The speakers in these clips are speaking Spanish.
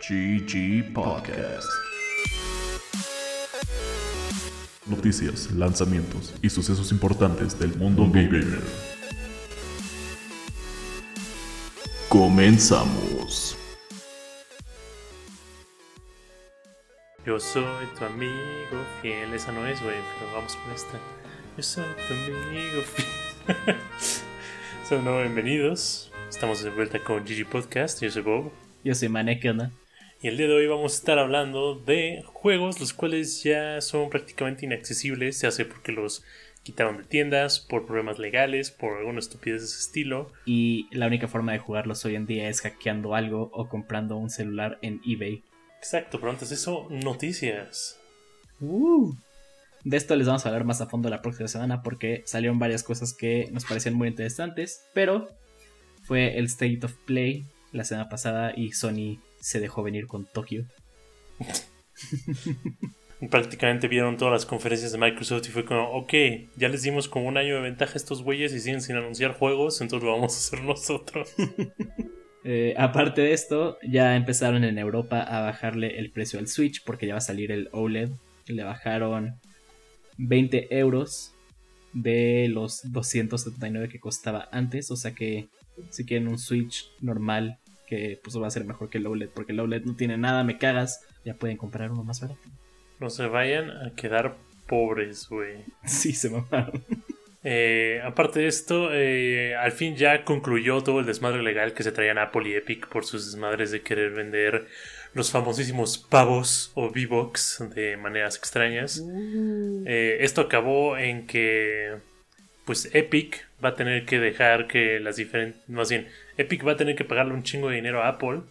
GG Podcast. Noticias, lanzamientos y sucesos importantes del mundo gamer. Comenzamos. Yo soy tu amigo fiel. Esa no es, güey, pero vamos con esta. Yo soy tu amigo fiel. Son bienvenidos. Estamos de vuelta con GG Podcast. Yo soy Bob. Yo soy Mané, ¿qué onda? Y el día de hoy vamos a estar hablando de juegos los cuales ya son prácticamente inaccesibles, ya sea porque los quitaron de tiendas, por problemas legales, por alguna estupidez de ese estilo. Y la única forma de jugarlos hoy en día es hackeando algo o comprando un celular en eBay. Exacto, pero antes de eso, noticias. Uh. De esto les vamos a hablar más a fondo la próxima semana porque salieron varias cosas que nos parecían muy interesantes, pero fue el State of Play la semana pasada y Sony se dejó venir con Tokio. Prácticamente vieron todas las conferencias de Microsoft y fue como, ok, ya les dimos como un año de ventaja a estos güeyes y siguen sin anunciar juegos, entonces lo vamos a hacer nosotros. Eh, aparte de esto, ya empezaron en Europa a bajarle el precio al Switch porque ya va a salir el OLED. Le bajaron 20 euros de los 279 que costaba antes. O sea que si quieren un Switch normal, que pues va a ser mejor que el OLED, porque el OLED no tiene nada, me cagas, ya pueden comprar uno más barato. No se vayan a quedar pobres, güey. Sí, se mamaron. Eh, aparte de esto, eh, al fin ya concluyó todo el desmadre legal que se traían Apple y Epic por sus desmadres de querer vender los famosísimos pavos o V-Box de maneras extrañas. Eh, esto acabó en que, pues Epic va a tener que dejar que las diferentes, más bien, Epic va a tener que pagarle un chingo de dinero a Apple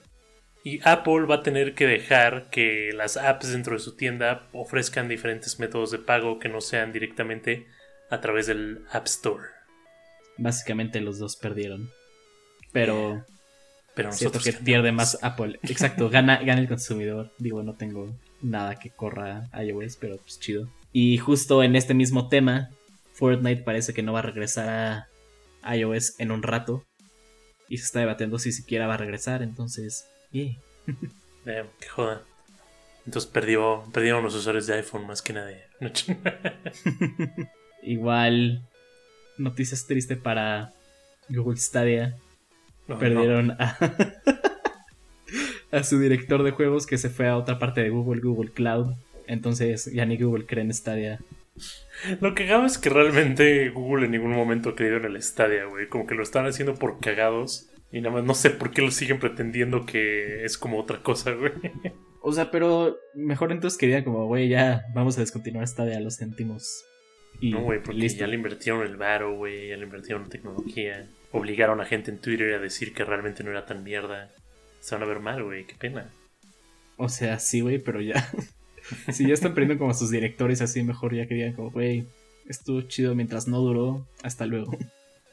y Apple va a tener que dejar que las apps dentro de su tienda ofrezcan diferentes métodos de pago que no sean directamente a través del App Store. Básicamente los dos perdieron. Pero. Pero nosotros que pierde más Apple. Exacto, gana, gana el consumidor. Digo, no tengo nada que corra iOS, pero pues chido. Y justo en este mismo tema, Fortnite parece que no va a regresar a iOS en un rato. Y se está debatiendo si siquiera va a regresar, entonces. Yeah. Eh, qué joda. Entonces perdió, perdieron los usuarios de iPhone más que nadie. Igual, noticias tristes para Google Stadia. No, Perdieron A, a su director de juegos que se fue a otra parte de Google, Google Cloud. Entonces ya ni Google cree en Stadia. Lo que hago es que realmente Google en ningún momento ha creído en el Stadia, güey. Como que lo están haciendo por cagados. Y nada más no sé por qué lo siguen pretendiendo que es como otra cosa, güey. O sea, pero mejor entonces querían como, güey, ya vamos a descontinuar Stadia, lo sentimos. Y No, güey, porque listo. ya le invirtieron el varo, güey. Ya le invirtieron en tecnología. Obligaron a gente en Twitter a decir que realmente no era tan mierda. Se van a ver mal, güey. Qué pena. O sea, sí, güey, pero ya. si ya están perdiendo como sus directores así, mejor ya querían como, güey, estuvo chido mientras no duró. Hasta luego.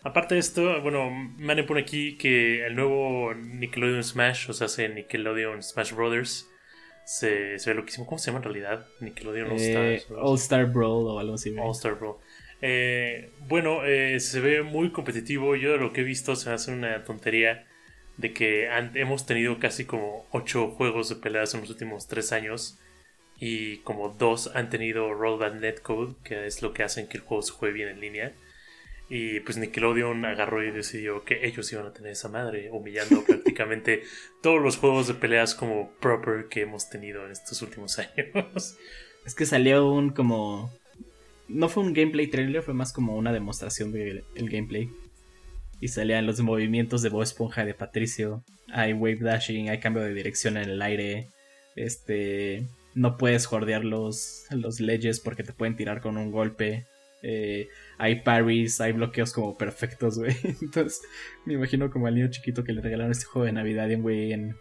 Aparte de esto, bueno, Mane pone aquí que el nuevo Nickelodeon Smash, o sea, hace Nickelodeon Smash Brothers, se, se ve loquísimo. ¿Cómo se llama en realidad? Nickelodeon All Eh, Stars. All Star Brawl o algo así. All Star Bro. Eh, bueno, eh, se ve muy competitivo. Yo de lo que he visto se me hace una tontería de que han- hemos tenido casi como 8 juegos de peleas en los últimos 3 años. Y como dos han tenido Rollback Netcode, que es lo que hacen que el juego se juegue bien en línea. Y pues Nickelodeon agarró y decidió que ellos iban a tener esa madre, humillando prácticamente todos los juegos de peleas como proper que hemos tenido en estos últimos años. Es que salió un como. No fue un gameplay trailer, fue más como una demostración del gameplay. Y salían los movimientos de Bob Esponja de Patricio. Hay wave dashing, hay cambio de dirección en el aire. Este. No puedes jordear los, los ledges porque te pueden tirar con un golpe. Eh, hay parries, hay bloqueos como perfectos, güey. Entonces, me imagino como al niño chiquito que le regalaron este juego de Navidad y un güey en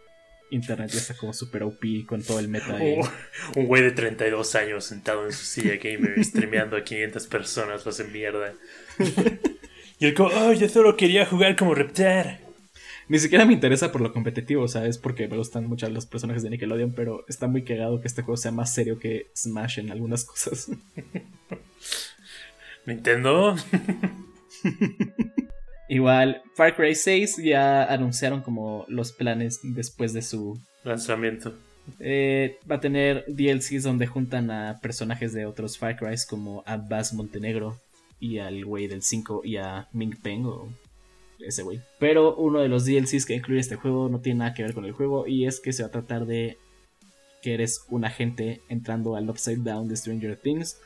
internet ya está como super OP con todo el meta. ahí. Oh, un güey de 32 años sentado en su silla gamer streameando a 500 personas, lo hace mierda. Y él como, oh, yo solo quería jugar como Reptar. Ni siquiera me interesa por lo competitivo, ¿sabes? Porque me gustan mucho los personajes de Nickelodeon, pero está muy cagado que este juego sea más serio que Smash en algunas cosas. Nintendo. Igual, Far Cry 6 ya anunciaron como los planes después de su lanzamiento. Eh, va a tener DLCs donde juntan a personajes de otros Far Cry como a Bass Montenegro y al güey del 5 y a Ming Peng o ese güey. Pero uno de los DLCs que incluye este juego no tiene nada que ver con el juego y es que se va a tratar de que eres un agente entrando al Upside Down de Stranger Things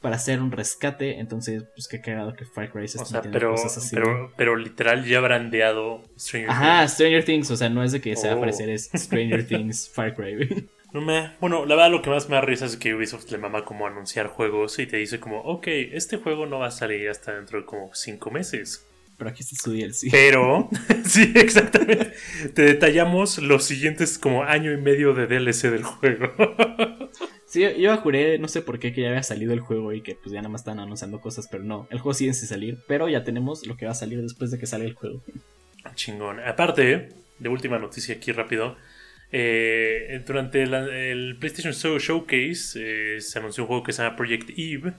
para hacer un rescate. Entonces, pues qué cagado que Far Cry se o sea, pero, cosas así. Pero, pero, literal ya brandeado Stranger Ajá, Things. Stranger Things. O sea, no es de que se va a oh. aparecer, es Stranger Things Far Cry. No me, bueno, la verdad lo que más me da risa es que Ubisoft le mama como anunciar juegos y te dice como, ok, este juego no va a salir hasta dentro de como 5 meses. Pero aquí está su DLC. Pero, sí, exactamente. Te detallamos los siguientes como año y medio de DLC del juego. Sí, yo juré, no sé por qué, que ya había salido el juego y que pues ya nada más están anunciando cosas, pero no, el juego sigue sin salir, pero ya tenemos lo que va a salir después de que salga el juego. Chingón. Aparte, de última noticia aquí rápido, eh, durante el PlayStation Showcase eh, se anunció un juego que se llama Project Eve.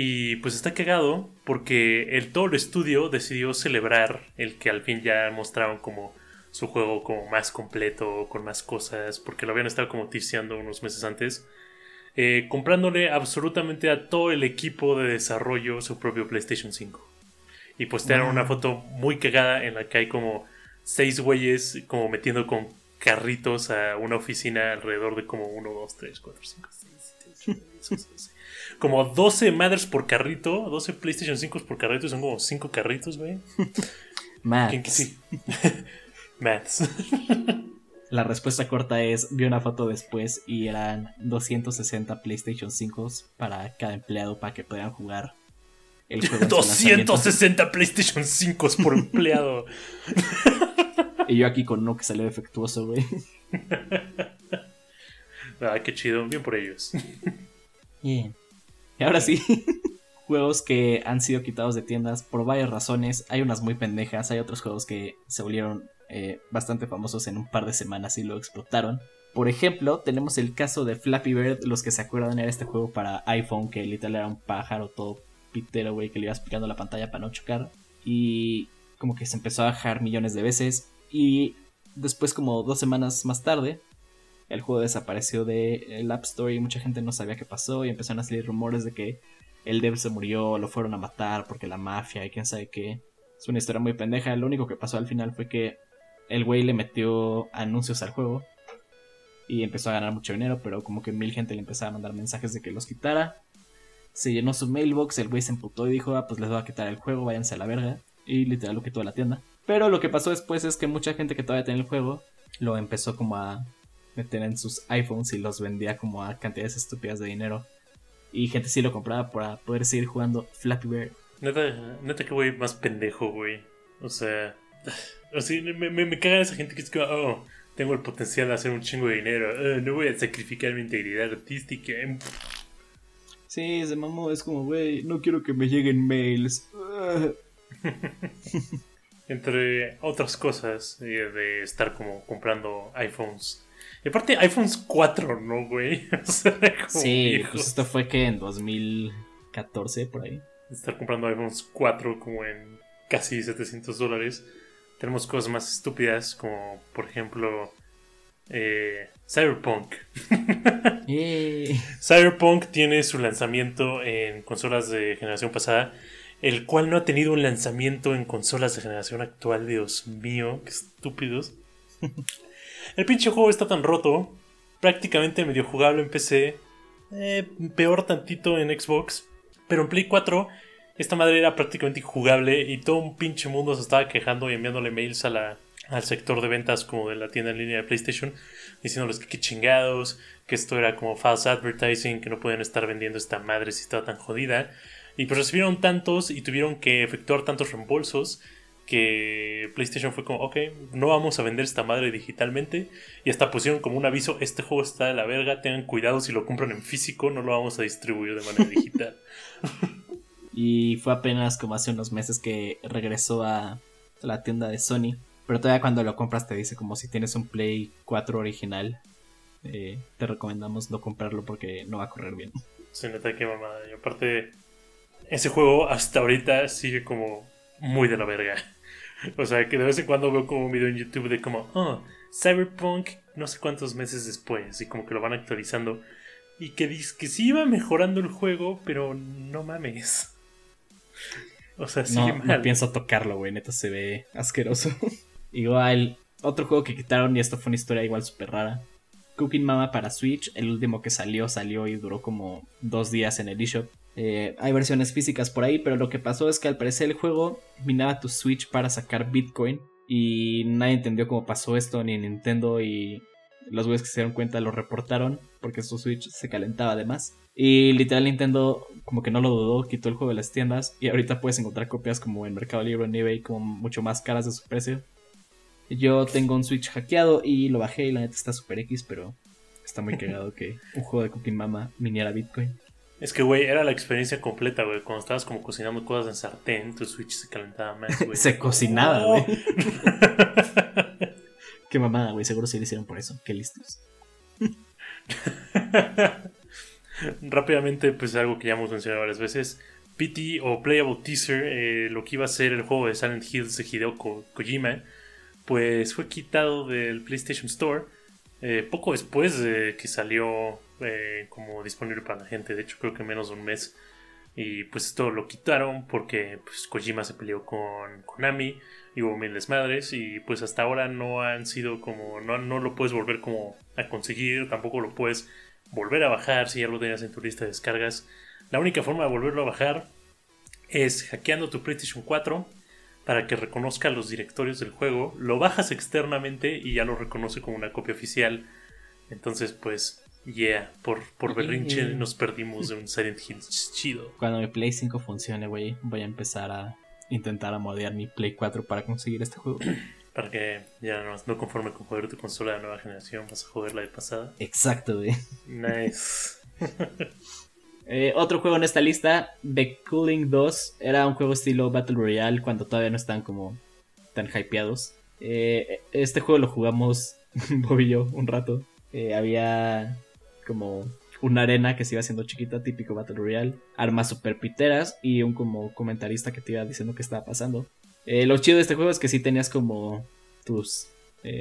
Y pues está cagado porque el todo el estudio decidió celebrar el que al fin ya mostraron como su juego como más completo, con más cosas, porque lo habían estado como tiseando unos meses antes. Eh, comprándole absolutamente a todo el equipo de desarrollo su propio PlayStation 5. Y postearon una foto muy cagada en la que hay como seis güeyes como metiendo con carritos a una oficina alrededor de como 1, 2, 3, 4, 5, 6, 7, 8, 9, Como 12 madres por carrito, 12 PlayStation 5 por carrito, son como 5 carritos, güey. ¿Quién que sí? Maths. La respuesta corta es, vi una foto después y eran 260 PlayStation 5 para cada empleado para que puedan jugar el juego. 260 PlayStation 5 por empleado. y yo aquí con uno que salió defectuoso, güey. Ah, qué chido, bien por ellos. Bien. Y ahora sí, juegos que han sido quitados de tiendas por varias razones. Hay unas muy pendejas, hay otros juegos que se volvieron eh, bastante famosos en un par de semanas y lo explotaron. Por ejemplo, tenemos el caso de Flappy Bird, los que se acuerdan era este juego para iPhone que literal era un pájaro todo pitero, güey, que le ibas picando la pantalla para no chocar. Y como que se empezó a bajar millones de veces. Y después, como dos semanas más tarde, el juego desapareció del App Store y mucha gente no sabía qué pasó. Y empezaron a salir rumores de que el dev se murió, lo fueron a matar porque la mafia y quién sabe qué. Es una historia muy pendeja. Lo único que pasó al final fue que el güey le metió anuncios al juego y empezó a ganar mucho dinero, pero como que mil gente le empezaba a mandar mensajes de que los quitara. Se llenó su mailbox, el güey se emputó y dijo, ah, pues les voy a quitar el juego, váyanse a la verga. Y literal lo quitó de la tienda. Pero lo que pasó después es que mucha gente que todavía tenía el juego lo empezó como a meter en sus iPhones y los vendía como a cantidades estúpidas de dinero. Y gente sí lo compraba para poder seguir jugando Flappy Bird. Neta, neta que güey más pendejo, güey. O sea, Así, me, me, me caga esa gente que es como, oh, tengo el potencial de hacer un chingo de dinero, oh, no voy a sacrificar mi integridad artística. Sí, ese mamó, es como, güey, no quiero que me lleguen mails. Entre otras cosas, de estar como comprando iPhones. Y aparte, iPhones 4, ¿no, güey? sí, pues esto fue que en 2014, por ahí. Estar comprando iPhones 4 como en casi 700 dólares. Tenemos cosas más estúpidas como, por ejemplo, eh, Cyberpunk. Cyberpunk tiene su lanzamiento en consolas de generación pasada, el cual no ha tenido un lanzamiento en consolas de generación actual. Dios mío, qué estúpidos. El pinche juego está tan roto, prácticamente medio jugable en PC, eh, peor tantito en Xbox, pero en Play 4 esta madre era prácticamente injugable y todo un pinche mundo se estaba quejando y enviándole mails a la, al sector de ventas como de la tienda en línea de PlayStation diciéndoles que qué chingados, que esto era como false advertising, que no pueden estar vendiendo esta madre si estaba tan jodida. Y pues recibieron tantos y tuvieron que efectuar tantos reembolsos que PlayStation fue como, ok, no vamos a vender esta madre digitalmente. Y hasta pusieron como un aviso, este juego está de la verga, tengan cuidado si lo compran en físico, no lo vamos a distribuir de manera digital. Y fue apenas como hace unos meses que regresó a la tienda de Sony. Pero todavía cuando lo compras te dice como si tienes un Play 4 original. Eh, te recomendamos no comprarlo porque no va a correr bien. Se nota que mamada. Y aparte, ese juego hasta ahorita sigue como muy de la verga. O sea, que de vez en cuando veo como un video en YouTube de como, oh, Cyberpunk, no sé cuántos meses después, y como que lo van actualizando. Y que dice que sí iba mejorando el juego, pero no mames. O sea, sí, no, mal. no pienso tocarlo, güey. Neta se ve asqueroso. igual, otro juego que quitaron, y esto fue una historia igual súper rara. Cooking Mama para Switch, el último que salió, salió y duró como dos días en el eShop. Eh, hay versiones físicas por ahí, pero lo que pasó es que al parecer el juego minaba tu Switch para sacar Bitcoin. Y nadie entendió cómo pasó esto, ni Nintendo y los güeyes que se dieron cuenta lo reportaron porque su Switch se calentaba además. Y literal Nintendo como que no lo dudó, quitó el juego de las tiendas y ahorita puedes encontrar copias como en Mercado Libre en eBay como mucho más caras de su precio. Yo tengo un Switch hackeado y lo bajé y la neta está super X, pero está muy cagado que un juego de Cooking Mama miniera Bitcoin. Es que, güey, era la experiencia completa, güey. Cuando estabas como cocinando cosas en sartén, tu Switch se calentaba más, güey. se cocinaba, güey. Qué mamada, güey. Seguro sí lo hicieron por eso. Qué listos. Rápidamente, pues algo que ya hemos mencionado varias veces. PT o Playable Teaser, eh, lo que iba a ser el juego de Silent Hills de Hideo Ko- Kojima, pues fue quitado del PlayStation Store eh, poco después de que salió eh, como disponible para la gente. De hecho, creo que menos de un mes. Y pues esto lo quitaron porque pues, Kojima se peleó con Konami y hubo mil desmadres. Y pues hasta ahora no han sido como. No, no lo puedes volver como a conseguir. Tampoco lo puedes volver a bajar si ya lo tenías en tu lista de descargas. La única forma de volverlo a bajar es hackeando tu PlayStation 4 para que reconozca los directorios del juego. Lo bajas externamente y ya lo reconoce como una copia oficial. Entonces, pues, yeah, por, por berrinche nos perdimos de un Silent Hill chido. Cuando mi Play 5 funcione, güey, voy a empezar a intentar a modear mi Play 4 para conseguir este juego. Para que ya no, no conforme con joder tu consola de nueva generación, vas a joder la de pasada. Exacto, güey. Nice. Eh, otro juego en esta lista, The Cooling 2, era un juego estilo Battle Royale cuando todavía no están como tan hypeados. Eh, este juego lo jugamos Bob y yo un rato. Eh, había como una arena que se iba haciendo chiquita, típico Battle Royale, armas super piteras y un como comentarista que te iba diciendo qué estaba pasando. Lo chido de este juego es que sí tenías como tus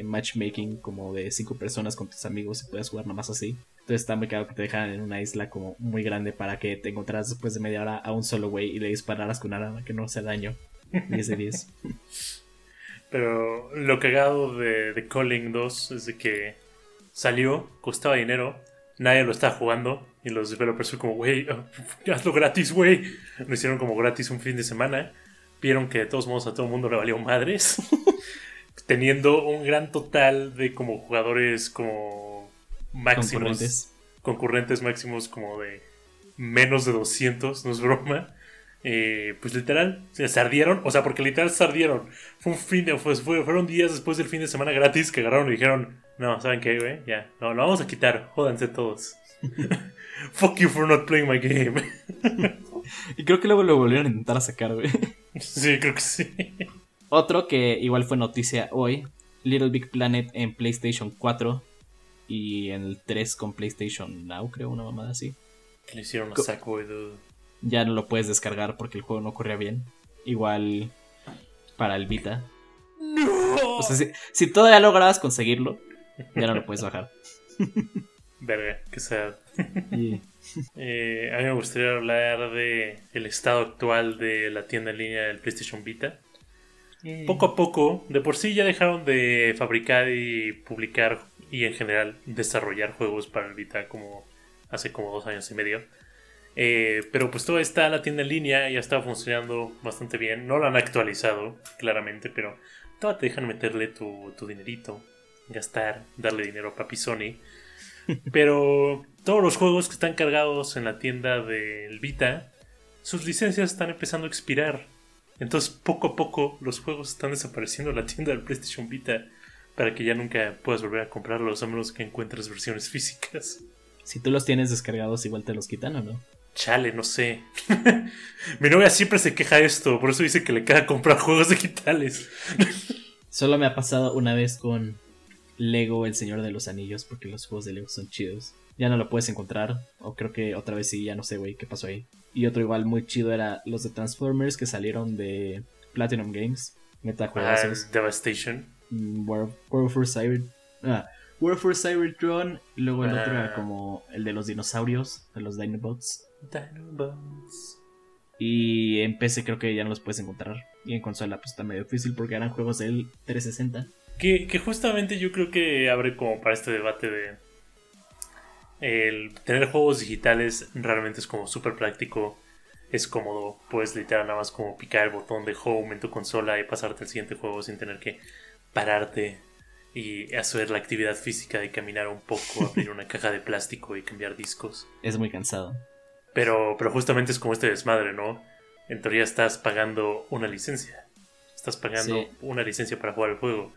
matchmaking como de cinco personas con tus amigos y puedes jugar nomás así. Entonces está muy claro que te dejan en una isla como muy grande para que te encontraras después de media hora a un solo güey y le dispararas con arma que no hace daño. 10 de 10. Pero lo cagado de, de Calling 2 es de que salió, costaba dinero, nadie lo estaba jugando y los developers fue como, güey, hazlo gratis, güey. Lo hicieron como gratis un fin de semana. Vieron que de todos modos a todo el mundo le valió madres. Teniendo un gran total de como jugadores como máximos. Concurrentes. concurrentes máximos como de menos de 200, no es broma. Eh, pues literal, se ardieron, o sea, porque literal se ardieron. Fue un fin de, fue- fueron días después del fin de semana gratis que agarraron y dijeron, no, ¿saben qué, güey? Ya, no, lo vamos a quitar, jódanse todos. Fuck you for not playing my game. Y creo que luego lo volvieron a intentar sacar, güey. sí, creo que sí. Otro que igual fue noticia hoy, Little Big Planet en PlayStation 4 y en el 3 con PlayStation Now, creo, una mamada así. Que le hicieron a Sackboy, dude. Ya no lo puedes descargar porque el juego no corría bien. Igual para el Vita. ¡No! O sea, si, si todavía lograbas conseguirlo, ya no lo puedes bajar. Verga, que sad. Eh, a mí me gustaría hablar de el estado actual de la tienda en línea del PlayStation Vita. Poco a poco, de por sí ya dejaron de fabricar y publicar y en general desarrollar juegos para el Vita como hace como dos años y medio. Eh, pero pues todavía está la tienda en línea, ya está funcionando bastante bien. No la han actualizado, claramente, pero todavía te dejan meterle tu, tu dinerito, gastar, darle dinero a Papi Sony. Pero todos los juegos que están cargados en la tienda del Vita, sus licencias están empezando a expirar. Entonces, poco a poco, los juegos están desapareciendo de la tienda del PlayStation Vita para que ya nunca puedas volver a comprarlos a menos que encuentres versiones físicas. si tú los tienes descargados, igual te los quitan o no. Chale, no sé. Mi novia siempre se queja de esto, por eso dice que le queda comprar juegos digitales. Solo me ha pasado una vez con Lego El Señor de los Anillos, porque los juegos de Lego son chidos. Ya no lo puedes encontrar, o creo que otra vez sí, ya no sé, güey, qué pasó ahí. Y otro igual muy chido era los de Transformers que salieron de Platinum Games. Neta Ah. Devastation. Mm, War, War for Cyber. Ah, War for Cybertron. y Luego el otro Ah. era como el de los dinosaurios, de los Dinobots. Dinobots. Y en PC creo que ya no los puedes encontrar. Y en consola pues está medio difícil porque eran juegos del 360. Que, que justamente yo creo que abre como para este debate de el tener juegos digitales realmente es como súper práctico, es cómodo, puedes literal nada más como picar el botón de home en tu consola y pasarte al siguiente juego sin tener que pararte y hacer la actividad física de caminar un poco, abrir una caja de plástico y cambiar discos. Es muy cansado. Pero, pero justamente es como este desmadre, ¿no? En teoría estás pagando una licencia. Estás pagando Sí. una licencia para jugar el juego.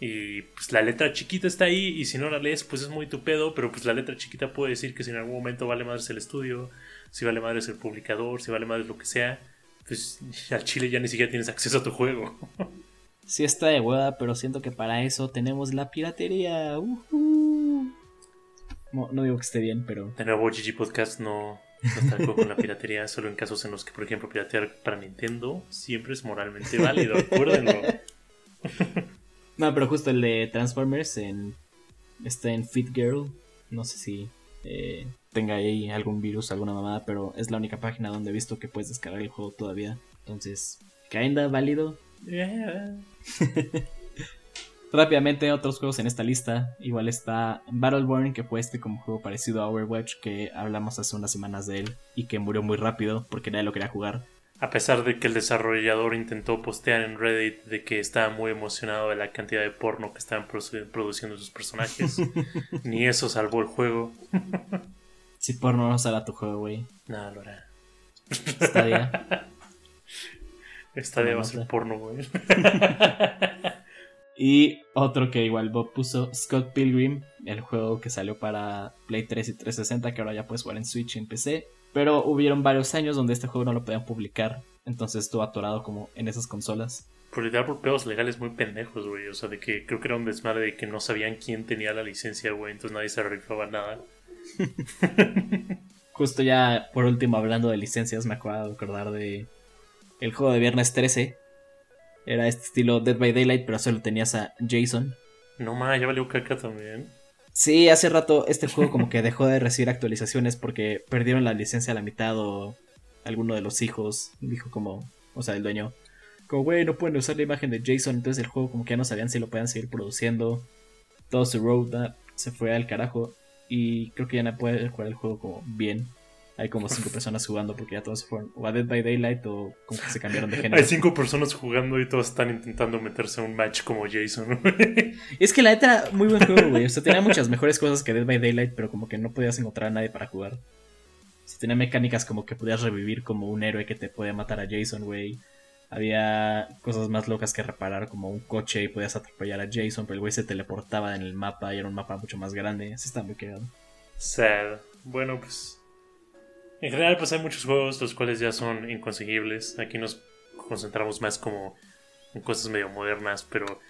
Y pues la letra chiquita está ahí y si no la lees pues es muy tu pedo, pero pues la letra chiquita puede decir que si en algún momento vale madres el estudio, si vale madres el publicador, si vale madres lo que sea, pues al chile ya ni siquiera tienes acceso a tu juego. Sí está de hueva, pero siento que para eso tenemos la piratería. Ujú. No, no digo que esté bien, pero De nuevo GG Podcast no, no está con la piratería, solo en casos en los que por ejemplo piratear para Nintendo siempre es moralmente válido, acuérdenlo. No, pero justo el de Transformers en está en Fit Girl. No sé si eh, tenga ahí algún virus, alguna mamada, pero es la única página donde he visto que puedes descargar el juego todavía. Entonces, kinda válido. Yeah. Rápidamente, otros juegos en esta lista. Igual está Battleborn, que fue este como juego parecido a Overwatch, que hablamos hace unas semanas de él y que murió muy rápido porque nadie lo quería jugar. A pesar de que el desarrollador intentó postear en Reddit de que estaba muy emocionado de la cantidad de porno que estaban produ- produciendo sus personajes, ni eso salvó el juego. Si porno no sale a tu juego, güey. Nada, lo hará. Stadia. Esta debe Toma ser porno, güey. Y otro que igual Bob puso, Scott Pilgrim, el juego que salió para Play 3 y 360, que ahora ya puedes jugar en Switch y en PC. Pero hubieron varios años donde este juego no lo podían publicar, entonces estuvo atorado como en esas consolas. Por literal por pedos legales muy pendejos, güey. O sea, de que creo que era un desmadre de que no sabían quién tenía la licencia, güey. Entonces nadie se rifaba nada. Justo ya por último hablando de licencias, me acabo de acordar de el juego de Viernes 13. Era este estilo Dead by Daylight, pero solo tenías a Jason. No más, ya valió caca también. Sí, hace rato este juego como que dejó de recibir actualizaciones porque perdieron la licencia a la mitad o alguno de los hijos dijo como, o sea, el dueño, como, güey, no pueden usar la imagen de Jason, entonces el juego como que ya no sabían si lo podían seguir produciendo. Todo su roadmap se fue al carajo y creo que ya no puede jugar el juego como bien. Hay como cinco personas jugando porque ya todos fueron o a Dead by Daylight o como que se cambiaron de género. Hay cinco personas jugando y todos están intentando meterse a un match como Jason, güey. Y es que la neta era muy buen juego, güey. O sea, tenía muchas mejores cosas que Dead by Daylight, pero como que no podías encontrar a nadie para jugar. O sea, tenía mecánicas como que podías revivir como un héroe que te podía matar a Jason, güey. Había cosas más locas que reparar, como un coche y podías atropellar a Jason, pero el güey se teleportaba en el mapa y era un mapa mucho más grande. Así está muy cagado. Sad. Bueno, pues. En general, pues hay muchos juegos los cuales ya son inconseguibles. Aquí nos concentramos más como en cosas medio modernas, pero.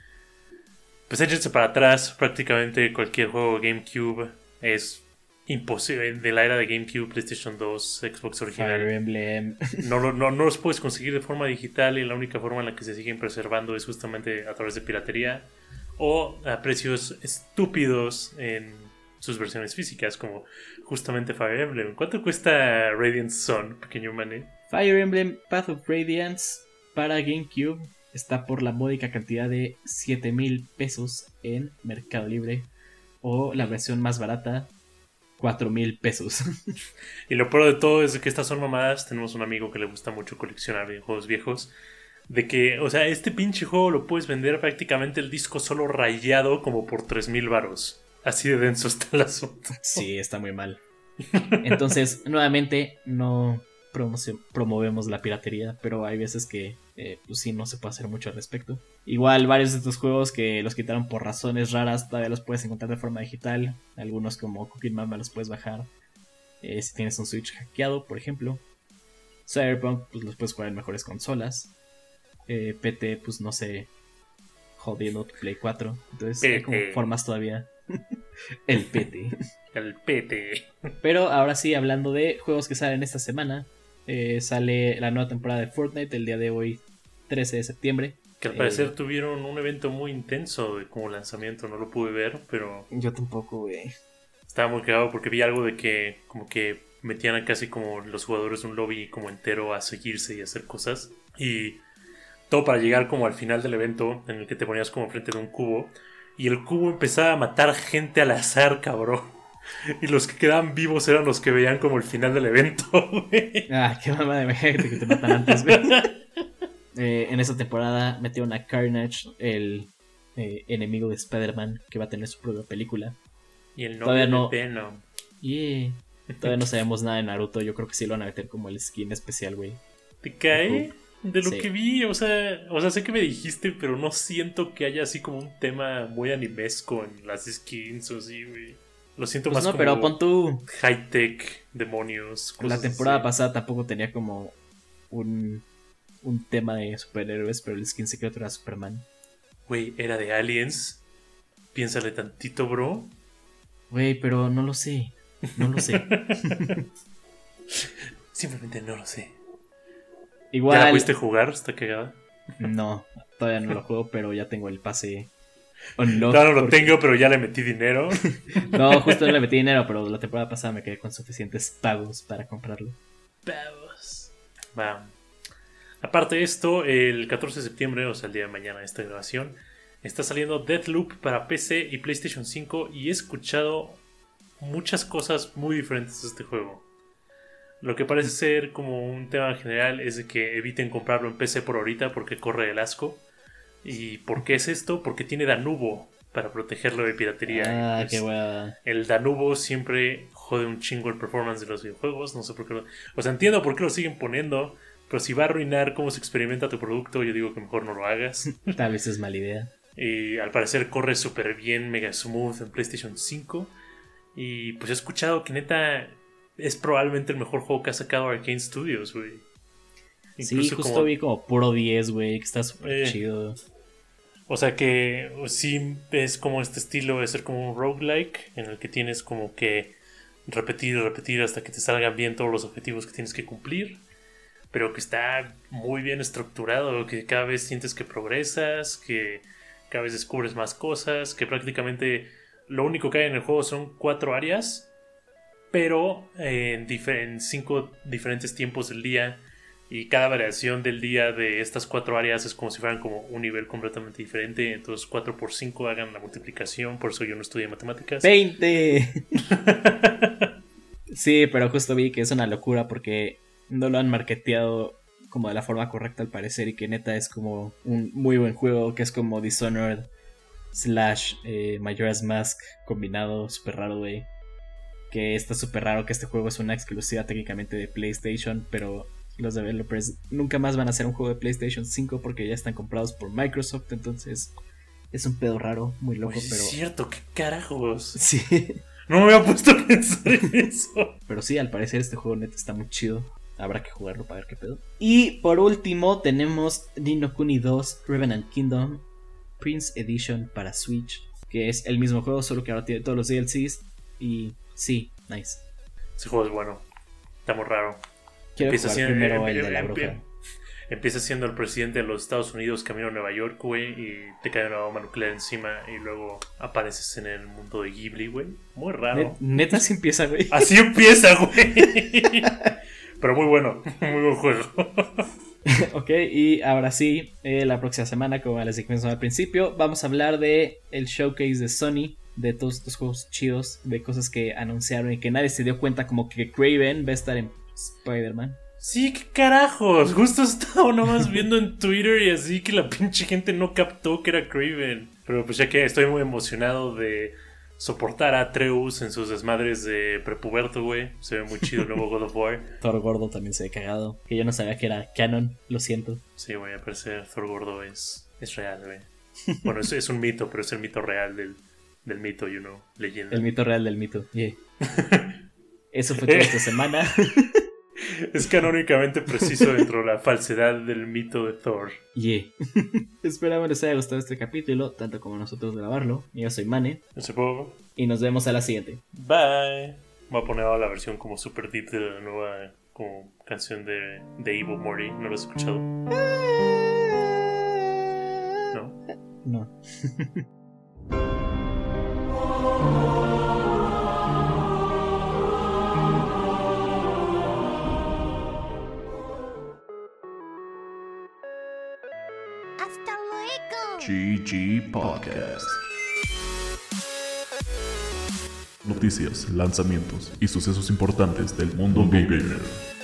Pues échense para atrás. Prácticamente cualquier juego GameCube es imposible. De la era de GameCube, PlayStation 2, Xbox original. Fire Emblem. No, lo- no, no los puedes conseguir de forma digital y la única forma en la que se siguen preservando es justamente a través de piratería o a precios estúpidos en sus versiones físicas, como justamente Fire Emblem. ¿Cuánto cuesta Radiant Sun, pequeño mané? Fire Emblem Path of Radiance para GameCube está por la módica cantidad de 7 mil pesos en Mercado Libre. O la versión más barata, 4 mil pesos. Y lo peor de todo es que estas son mamadas. Tenemos un amigo que le gusta mucho coleccionar videojuegos viejos. De que, o sea, este pinche juego lo puedes vender prácticamente el disco solo rayado como por 3000 varos. Así de denso está el asunto. sí, está muy mal. Entonces, nuevamente, no promovemos la piratería, pero hay veces que eh, pues sí no se puede hacer mucho al respecto. Igual varios de estos juegos que los quitaron por razones raras todavía los puedes encontrar de forma digital. Algunos como Cooking Mama los puedes bajar eh, si tienes un Switch hackeado, por ejemplo. Cyberpunk pues los puedes jugar en mejores consolas. Eh, PT pues no sé jodiendo tu Play 4. Entonces hay como formas todavía. El PT. El pete. Pero ahora sí, hablando de juegos que salen esta semana, eh, sale la nueva temporada de Fortnite el día de hoy, 13 de septiembre. Que al Eh, parecer tuvieron un evento muy intenso de como lanzamiento, no lo pude ver, pero Yo tampoco, güey. estaba muy cagado porque vi algo de que como que metían a casi como los jugadores de un lobby como entero a seguirse y hacer cosas. Y todo para llegar como al final del evento en el que te ponías como frente de un cubo y el cubo empezaba a matar gente al azar, cabrón. Y los que quedaban vivos eran los que veían como el final del evento, güey. Ah, qué mamá de gente que te matan antes, güey. Eh, en esta temporada metieron a Carnage, el eh, enemigo de Spider-Man, que va a tener su propia película. Y el nombre no. de Venom. Y todavía no sabemos nada de Naruto. Yo creo que sí lo van a meter como el skin especial, güey. ¿Te cae? De lo Sí. que vi, o sea, o sea, sé que me dijiste, pero no siento que haya así como un tema muy animesco en las skins o así, güey. Lo siento Pues más no, como pero pon tú. high tech, demonios. La cosas temporada así. pasada tampoco tenía como un, un tema de superhéroes, pero el skin secreto era Superman. Güey, era de aliens. Piénsale tantito, bro. Güey, pero no lo sé. No lo sé. Simplemente no lo sé. ¿Ya la Igual. pudiste jugar? Está cagada. No, todavía no lo juego, pero ya tengo el pase. unlocked Claro, lo porque- tengo, pero ya le metí dinero. No, justo no le metí dinero, pero la temporada pasada me quedé con suficientes pagos para comprarlo. Pavos. Va. Aparte de esto, el 14 de septiembre, o sea, el día de mañana de esta grabación, está saliendo Deathloop para PC y PlayStation 5 y he escuchado muchas cosas muy diferentes de este juego. Lo que parece ser como un tema general es de que eviten comprarlo en PC por ahorita porque corre el asco. ¿Y por qué es esto? Porque tiene Danubo para protegerlo de piratería. Ah, pues, qué wea. el Danubo siempre jode un chingo el performance de los videojuegos. No sé por qué lo. O sea, entiendo por qué lo siguen poniendo. Pero si va a arruinar cómo se experimenta tu producto, yo digo que mejor no lo hagas. Tal vez es mala idea. y al parecer corre súper bien, mega smooth en PlayStation 5. Y pues he escuchado que neta es probablemente el mejor juego que ha sacado Arcane Studios, güey. Sí, justo como- vi como puro 10, güey, que está súper Eh. chido. O sea que sí es como este estilo de ser como un roguelike en el que tienes como que repetir y repetir hasta que te salgan bien todos los objetivos que tienes que cumplir. Pero que está muy bien estructurado, que cada vez sientes que progresas, que cada vez descubres más cosas, que prácticamente lo único que hay en el juego son cuatro áreas, pero eh, en, difer- en cinco diferentes tiempos del día y cada variación del día de estas cuatro áreas es como si fueran como un nivel completamente diferente. Entonces 4 por 5 hagan la multiplicación. Por eso yo no estudié matemáticas. ¡20! sí, pero justo vi que es una locura porque no lo han marketeado como de la forma correcta al parecer y que neta es como un muy buen juego que es como Dishonored slash eh, Majora's Mask combinado, súper raro, güey. Que está súper raro que este juego es una exclusiva técnicamente de PlayStation, pero los developers nunca más van a hacer un juego de PlayStation 5 porque ya están comprados por Microsoft, entonces es un pedo raro, muy loco, pero... Es cierto, qué carajos. Sí. No me había puesto a pensar en eso. Pero sí, al parecer este juego neta está muy chido. Habrá que jugarlo para ver qué pedo. Y por último tenemos Nino Kuni 2 Revenant Kingdom Prince Edition para Switch. Que es el mismo juego, solo que ahora tiene todos los DLCs. Y sí, nice. Ese juego es bueno. Está muy raro. Quiero Empieza siendo, primero el de la em- bruja. em- empieza siendo el presidente de los Estados Unidos camino a Nueva York, güey, y te cae una bomba nuclear encima y luego apareces en el mundo de Ghibli, güey. Muy raro. Net- neta sí empieza, güey. Así empieza, güey. Pero muy bueno, muy buen juego. ok, y ahora sí, eh, la próxima semana, como les dijimos al principio, vamos a hablar de el showcase de Sony, de todos estos juegos chidos, de cosas que anunciaron y que nadie se dio cuenta, como que Craven va a estar en Spider-Man. Sí, qué carajos. Justo estaba nomás viendo en Twitter y así que la pinche gente no captó que era Craven. Pero pues ya que estoy muy emocionado de soportar a Atreus en sus desmadres de prepuberto, güey. Se ve muy chido el nuevo God of War. Thor gordo también se ve cagado, que yo no sabía que era canon, lo siento. Sí, güey, a parecer Thor gordo es, es real, güey. Bueno, es, es un mito, pero es el mito real del, del mito, you know, leyenda. El mito real del mito. yeah. Eso fue toda esta semana. Es canónicamente preciso dentro de la falsedad del mito de Thor. Yeah. Esperamos les haya gustado este capítulo, tanto como nosotros grabarlo. Yo soy Mane, No sé puedo. y nos vemos a la siguiente. Bye. Voy a poner ahora la versión como super deep de la nueva como canción de, de Evil Morty. ¿No lo has escuchado? Hasta. GG Podcast. Noticias, lanzamientos y sucesos importantes del mundo gamer.